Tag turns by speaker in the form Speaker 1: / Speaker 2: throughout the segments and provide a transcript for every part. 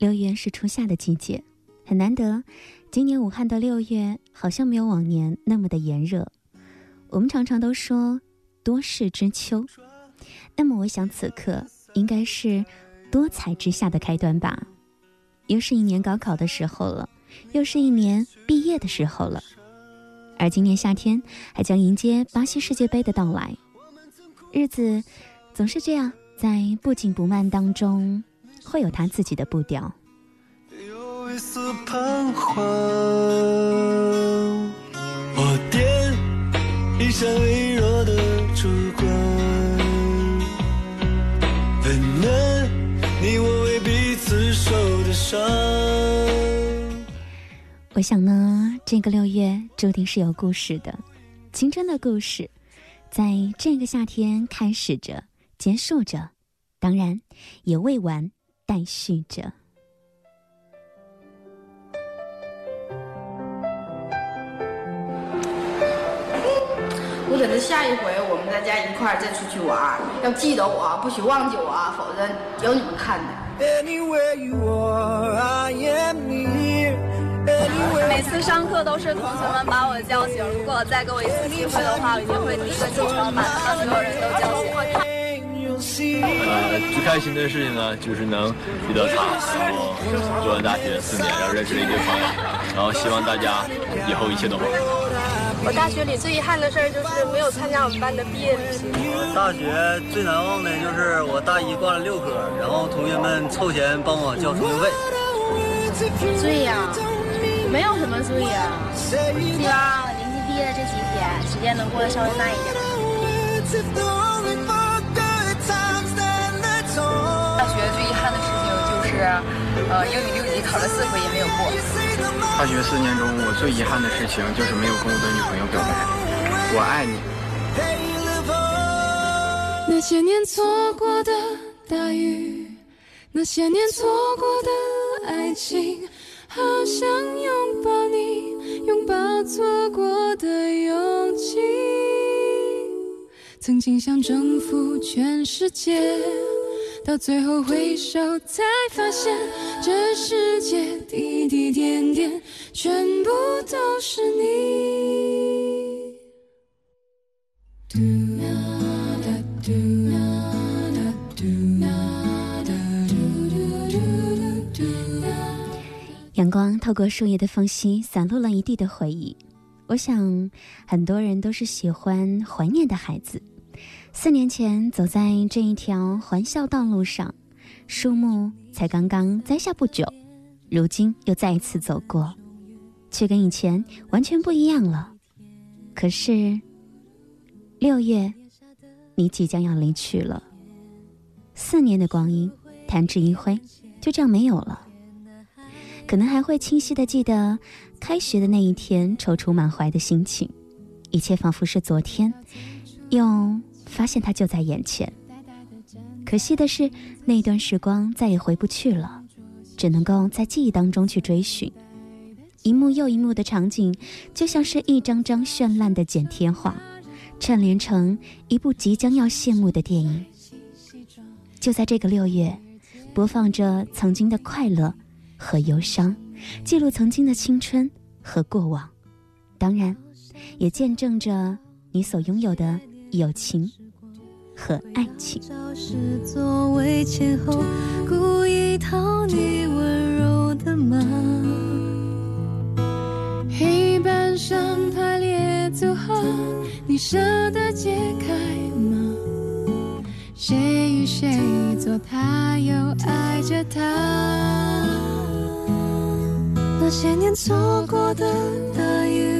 Speaker 1: 六月是初夏的季节，很难得。今年武汉的六月好像没有往年那么的炎热。我们常常都说多事之秋，那么我想此刻应该是多彩之夏的开端吧。又是一年高考的时候了，又是一年毕业的时候了，而今年夏天还将迎接巴西世界杯的到来，日子总是这样。在不紧不慢当中，会有他自己的步调。
Speaker 2: 有一丝彷徨，我点一下微弱的烛光，温暖你我为彼此受的伤。
Speaker 1: 我想呢，这个六月注定是有故事的，青春的故事，在这个夏天开始着。结束着，当然也未完待续着。
Speaker 3: 我等着下一回我们大家一块儿再出去玩，要记得我，不许忘记我，否则有你们看的。
Speaker 4: 每次上课都是同学们把我叫醒，如果再给我一次机会的话，我一定会第一个起床，把他们所有人都叫醒。
Speaker 5: 呃，最开心的事情呢，就是能遇到他，然后读完大学四年，然后认识了一堆朋友，然后希望大家以后一切都好。
Speaker 4: 我大学里最遗憾的事儿就是没有参加我们班的毕业旅行。
Speaker 6: 我大学最难忘的就是我大一挂了六科，然后同学们凑钱帮我交生费。
Speaker 4: 醉呀，没有什么醉呀，希望临近毕业的这几天，时间能过得稍微慢一点。
Speaker 7: 呃，英语六级考了四回也没有过。
Speaker 8: 大学四年中，我最遗憾的事情就是没有跟我的女朋友表白。我爱你。
Speaker 9: 那些年错过的大雨，那些年错过的爱情，好想拥抱你，拥抱错过的勇气。曾经想征服全世界。到最后回首，才发现这世界滴滴点点，全部都是你。
Speaker 1: 阳光透过树叶的缝隙，散落了一地的回忆。我想，很多人都是喜欢怀念的孩子。四年前，走在这一条环校道路上，树木才刚刚栽下不久，如今又再一次走过，却跟以前完全不一样了。可是，六月，你即将要离去了。四年的光阴，弹指一挥，就这样没有了。可能还会清晰的记得开学的那一天，踌躇满怀的心情，一切仿佛是昨天，又。发现他就在眼前，可惜的是，那段时光再也回不去了，只能够在记忆当中去追寻，一幕又一幕的场景，就像是一张张绚烂的剪贴画，串联成一部即将要谢幕的电影。就在这个六月，播放着曾经的快乐和忧伤，记录曾经的青春和过往，当然，也见证着你所拥有的友情。和爱情。
Speaker 9: 作为前后，故意讨你温柔的骂。黑板上排列组合，你舍得解开吗？谁与谁做他，又爱着他？那些年错过的大雨，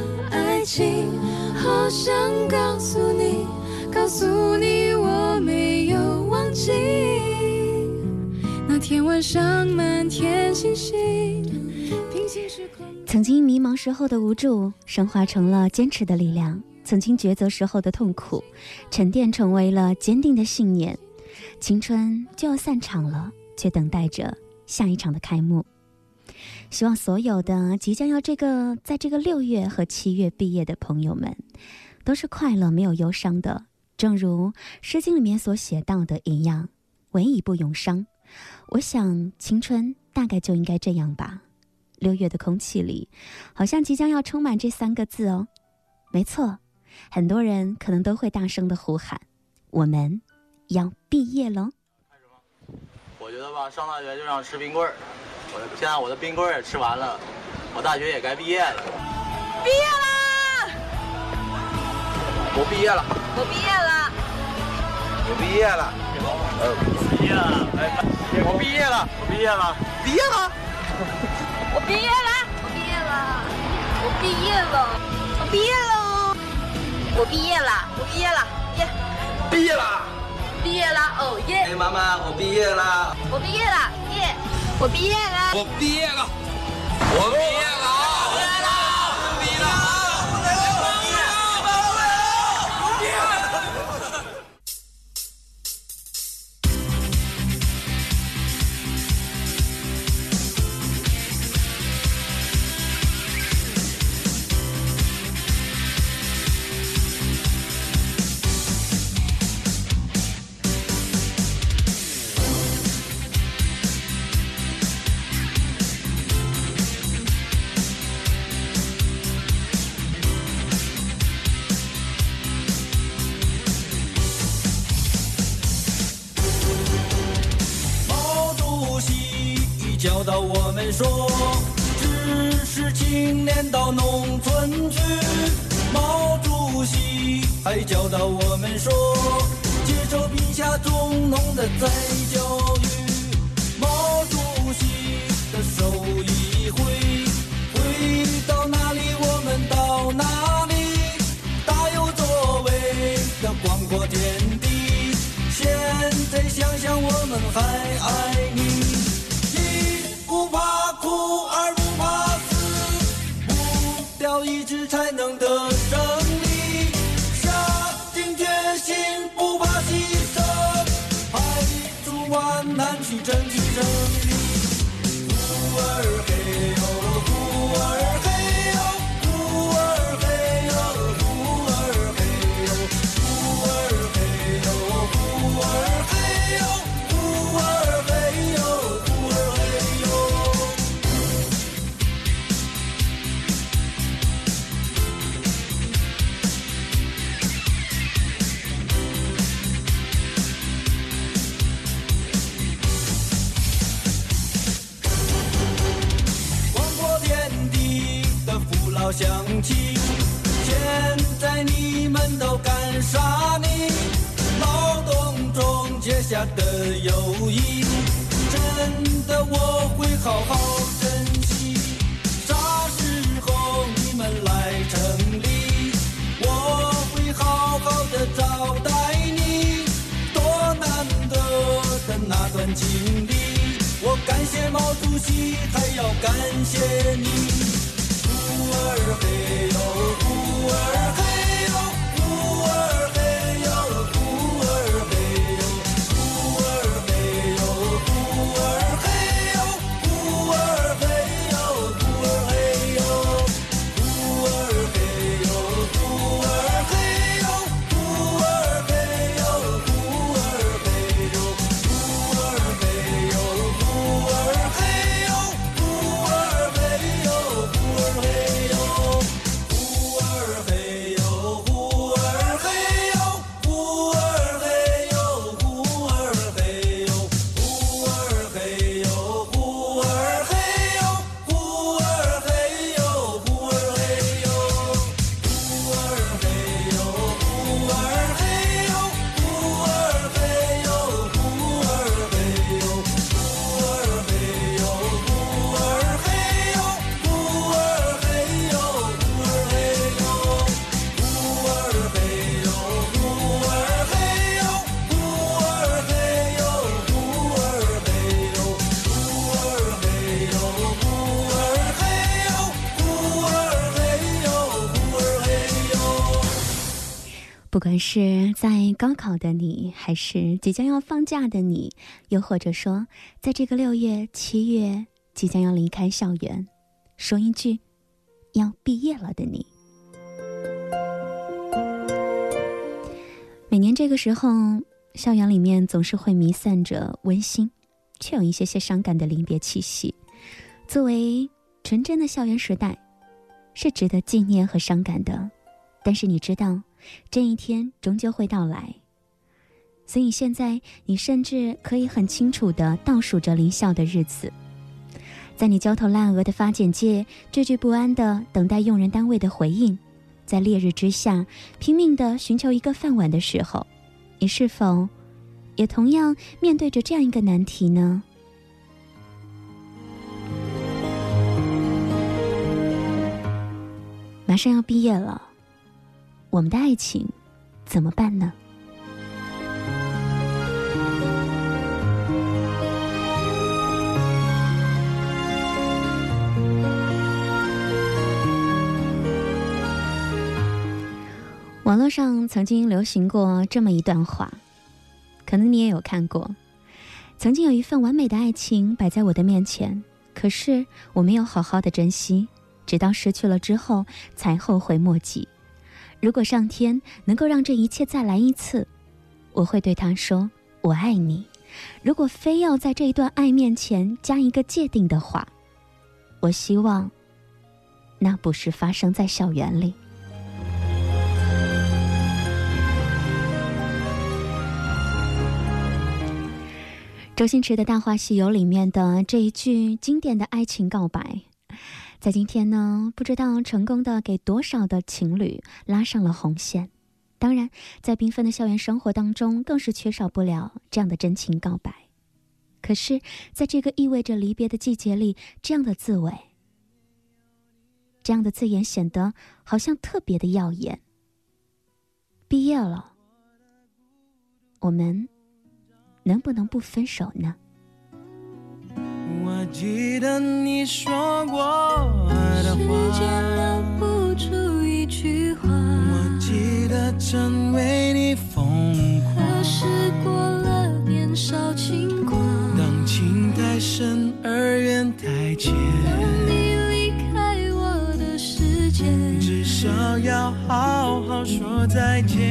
Speaker 9: 情，好想告诉你，告诉你我没有忘记。那天晚上满天星星，平行时空。
Speaker 1: 曾经迷茫时候的无助，升华成了坚持的力量；曾经抉择时候的痛苦，沉淀成为了坚定的信念。青春就要散场了，却等待着下一场的开幕。希望所有的即将要这个在这个六月和七月毕业的朋友们，都是快乐没有忧伤的。正如《诗经》里面所写到的一样：“唯以不永伤。”我想，青春大概就应该这样吧。六月的空气里，好像即将要充满这三个字哦。没错，很多人可能都会大声的呼喊：“我们要毕业喽！”
Speaker 6: 我觉得吧，上大学就想吃冰棍儿。我现在我的冰棍儿也吃完了，我大学也该毕业了。
Speaker 7: 毕业啦！
Speaker 6: 我毕业了，
Speaker 7: 我毕业了，
Speaker 6: 我毕业了，呃，毕业了，哎，我毕业了，我毕业了，毕业了，
Speaker 7: 我毕业了，我毕业了，我毕业了，我毕业了，我毕业了，我毕业了，耶！
Speaker 6: 毕业了，
Speaker 7: 毕业了，哦耶！
Speaker 6: 哎，妈妈，我毕业了，
Speaker 7: 我毕业了，耶！我毕业了，
Speaker 6: 我毕业了，我毕业了，
Speaker 2: 教我们说，知识青年到农村去。毛主席还教导我们说，接受贫下中农的再教育。毛主席的手一挥，挥到哪里我们到哪里，大有作为的广阔天地。现在想想我们还爱你，不，二不怕死，不掉一致才能得胜利。下定决心，不怕牺牲，排除万难去争取胜利。经历，我感谢毛主席，还要感谢你。呼儿嘿呦，呼儿嘿
Speaker 1: 管是在高考的你，还是即将要放假的你，又或者说在这个六月、七月即将要离开校园，说一句要毕业了的你。每年这个时候，校园里面总是会弥散着温馨，却有一些些伤感的离别气息。作为纯真的校园时代，是值得纪念和伤感的。但是你知道，这一天终究会到来。所以现在，你甚至可以很清楚的倒数着离校的日子。在你焦头烂额的发简介、惴惴不安的等待用人单位的回应，在烈日之下拼命的寻求一个饭碗的时候，你是否也同样面对着这样一个难题呢？马上要毕业了，我们的爱情怎么办呢？网络上曾经流行过这么一段话，可能你也有看过。曾经有一份完美的爱情摆在我的面前，可是我没有好好的珍惜。直到失去了之后，才后悔莫及。如果上天能够让这一切再来一次，我会对他说：“我爱你。”如果非要在这一段爱面前加一个界定的话，我希望那不是发生在校园里。周星驰的《大话西游》里面的这一句经典的爱情告白。在今天呢，不知道成功的给多少的情侣拉上了红线。当然，在缤纷的校园生活当中，更是缺少不了这样的真情告白。可是，在这个意味着离别的季节里，这样的字尾，这样的字眼，显得好像特别的耀眼。毕业了，我们能不能不分手呢？
Speaker 10: 我记得你说过的话，
Speaker 11: 时间留不住一句话。
Speaker 10: 我记得曾为你疯狂，
Speaker 11: 可是过了年少轻狂。
Speaker 10: 当情太深而缘太浅，
Speaker 11: 当你离开我的世界，
Speaker 10: 至少要好好说再见。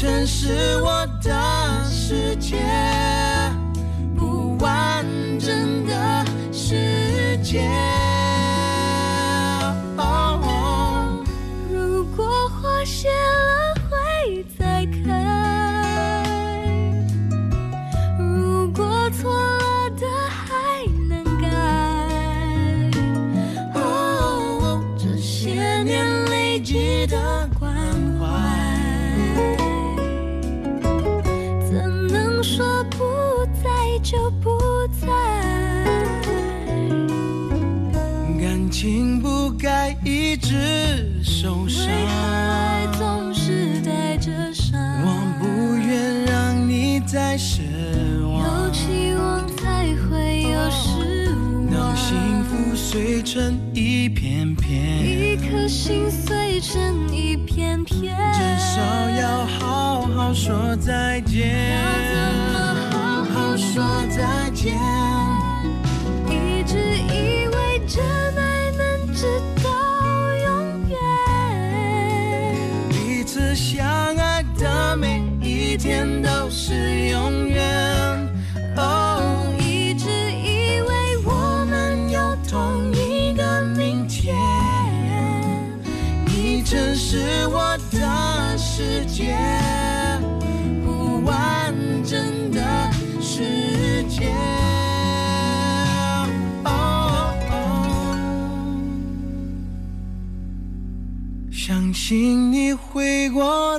Speaker 10: 全是我的世界，不完整的世界。天都是永远。哦，
Speaker 11: 一直以为
Speaker 10: 我们有同一个明天，你曾是我的世界，不完整的世界。哦相信你会过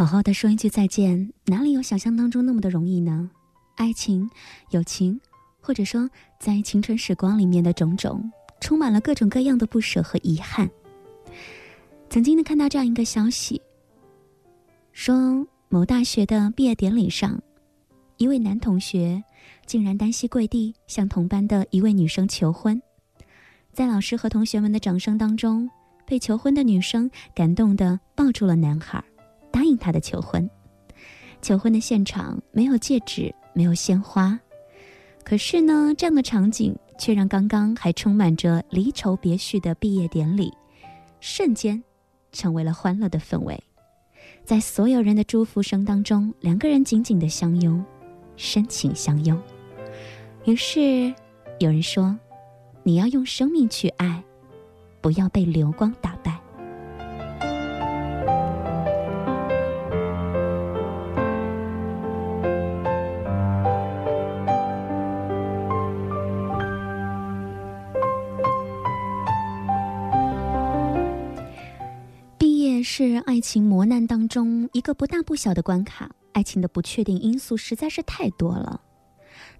Speaker 1: 好好的说一句再见，哪里有想象当中那么的容易呢？爱情、友情，或者说在青春时光里面的种种，充满了各种各样的不舍和遗憾。曾经呢看到这样一个消息，说某大学的毕业典礼上，一位男同学竟然单膝跪地向同班的一位女生求婚，在老师和同学们的掌声当中，被求婚的女生感动的抱住了男孩。应他的求婚。求婚的现场没有戒指，没有鲜花，可是呢，这样的场景却让刚刚还充满着离愁别绪的毕业典礼，瞬间成为了欢乐的氛围。在所有人的祝福声当中，两个人紧紧的相拥，深情相拥。于是，有人说：“你要用生命去爱，不要被流光打败。”爱情磨难当中一个不大不小的关卡，爱情的不确定因素实在是太多了。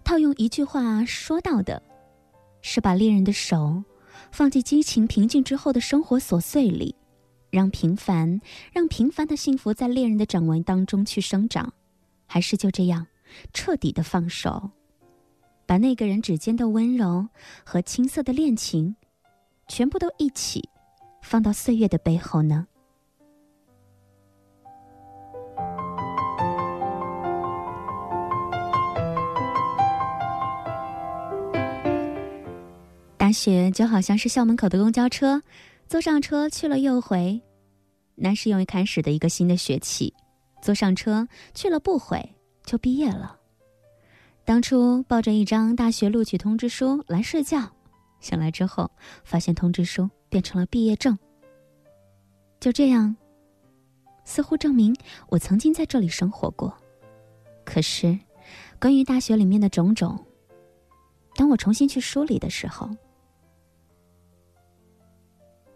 Speaker 1: 套用一句话说到的，是把恋人的手放进激情平静之后的生活琐碎里，让平凡，让平凡的幸福在恋人的掌纹当中去生长，还是就这样彻底的放手，把那个人指尖的温柔和青涩的恋情，全部都一起放到岁月的背后呢？大学就好像是校门口的公交车，坐上车去了又回，那是又开始的一个新的学期。坐上车去了不回，就毕业了。当初抱着一张大学录取通知书来睡觉，醒来之后发现通知书变成了毕业证。就这样，似乎证明我曾经在这里生活过。可是，关于大学里面的种种，当我重新去梳理的时候，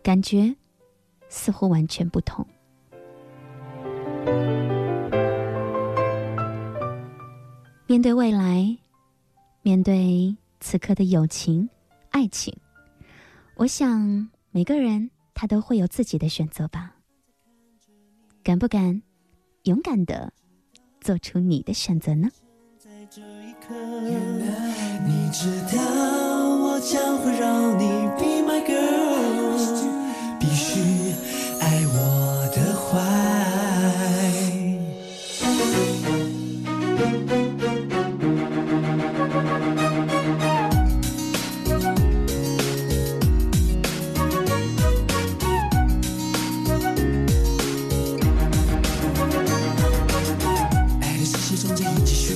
Speaker 1: 感觉似乎完全不同。面对未来，面对此刻的友情、爱情，我想每个人他都会有自己的选择吧。敢不敢勇敢的做出你的选择呢？
Speaker 12: 在这一刻你知道我将会让你一起
Speaker 1: 学。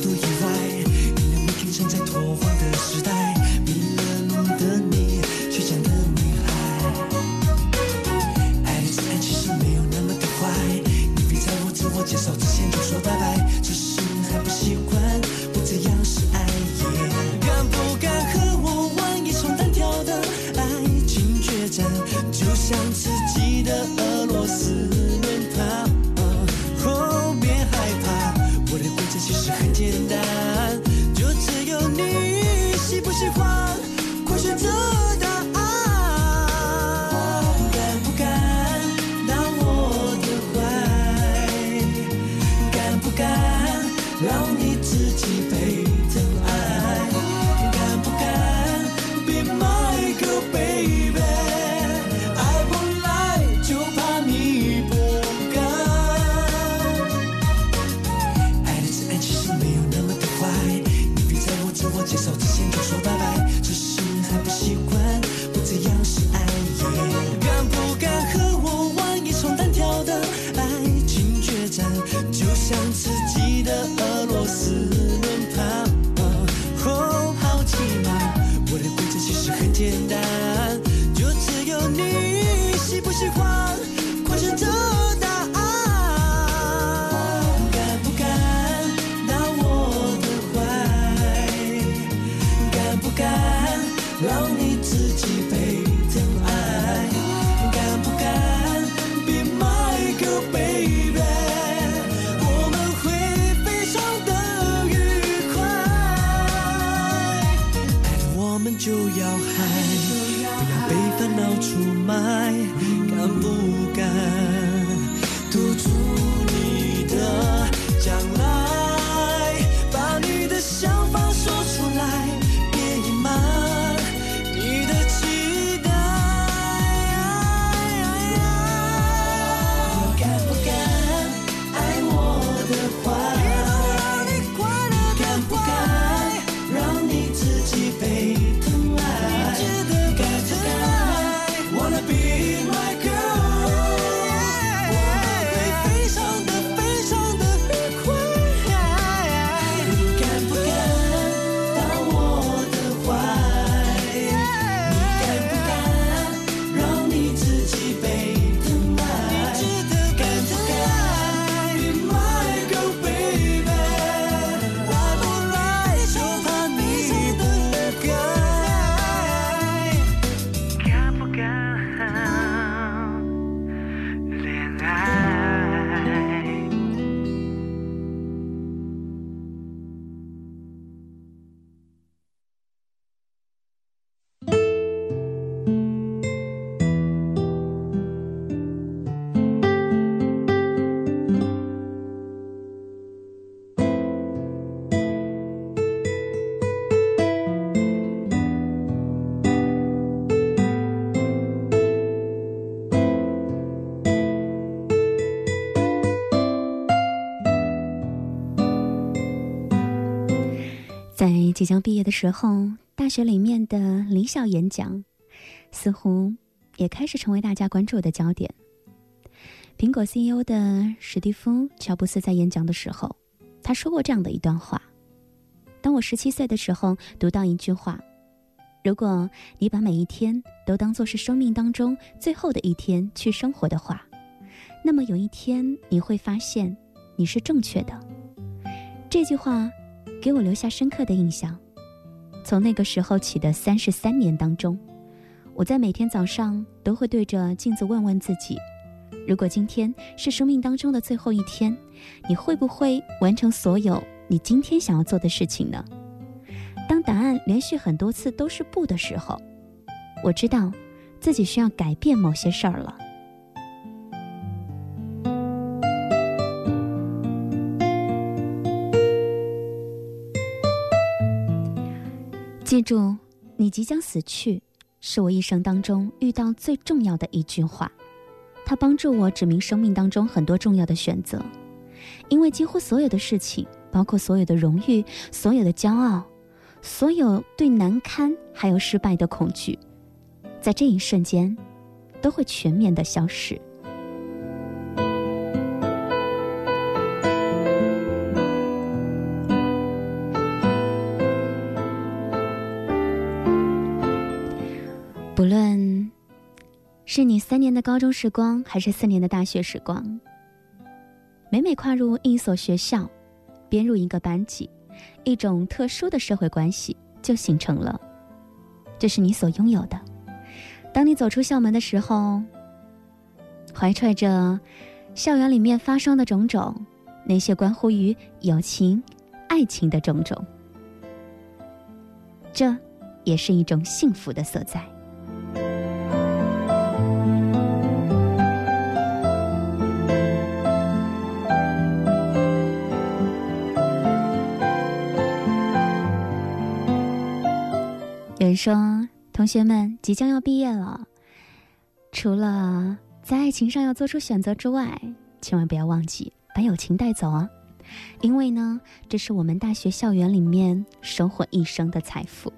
Speaker 1: 即将毕业的时候，大学里面的离校演讲，似乎也开始成为大家关注的焦点。苹果 CEO 的史蒂夫·乔布斯在演讲的时候，他说过这样的一段话：“当我十七岁的时候，读到一句话，如果你把每一天都当做是生命当中最后的一天去生活的话，那么有一天你会发现你是正确的。”这句话给我留下深刻的印象。从那个时候起的三十三年当中，我在每天早上都会对着镜子问问自己：如果今天是生命当中的最后一天，你会不会完成所有你今天想要做的事情呢？当答案连续很多次都是不的时候，我知道自己需要改变某些事儿了。记住，你即将死去，是我一生当中遇到最重要的一句话，它帮助我指明生命当中很多重要的选择。因为几乎所有的事情，包括所有的荣誉、所有的骄傲、所有对难堪还有失败的恐惧，在这一瞬间，都会全面的消失。是你三年的高中时光，还是四年的大学时光，每每跨入一所学校，编入一个班级，一种特殊的社会关系就形成了。这是你所拥有的。当你走出校门的时候，怀揣着校园里面发生的种种，那些关乎于友情、爱情的种种，这也是一种幸福的所在。有人说，同学们即将要毕业了，除了在爱情上要做出选择之外，千万不要忘记把友情带走啊！因为呢，这是我们大学校园里面收获一生的财富。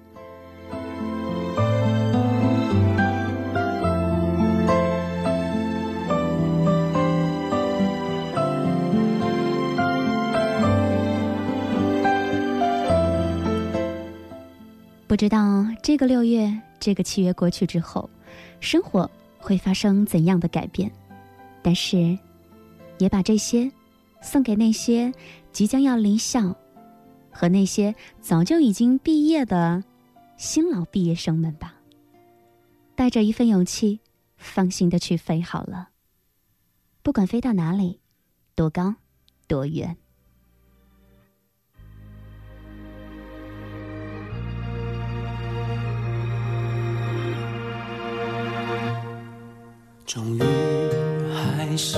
Speaker 1: 不知道这个六月这个七月过去之后生活会发生怎样的改变？但是也把这些送给那些即将要离校和那些早就已经毕业的新老毕业生们吧。带着一份勇气放心的去飞好了。不管飞到哪里多高多远。
Speaker 12: 终于还是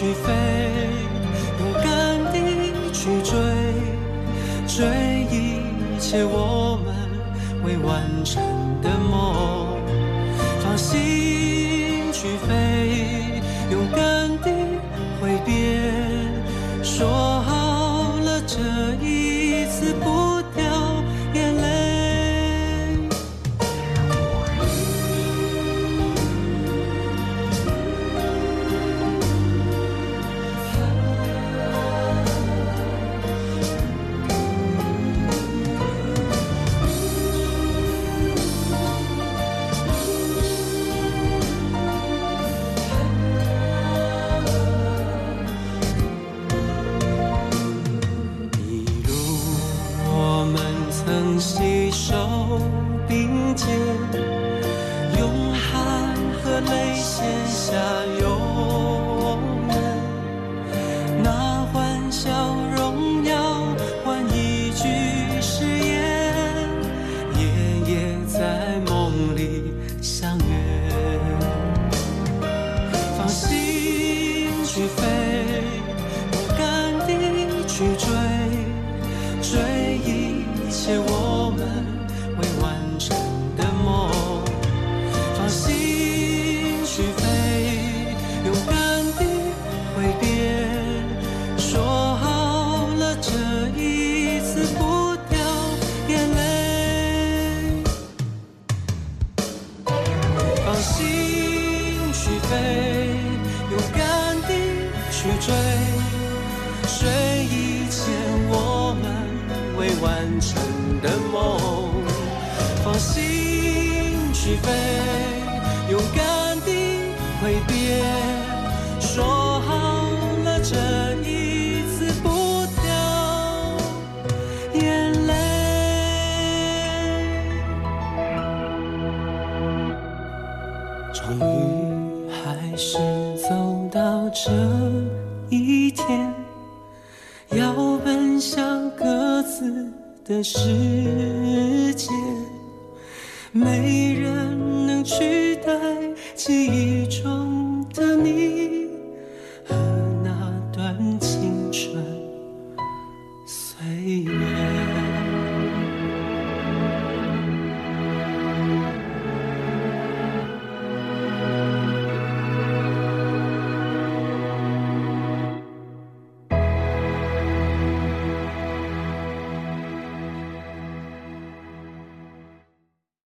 Speaker 12: 去飞勇敢地去追追一切我们未完成那永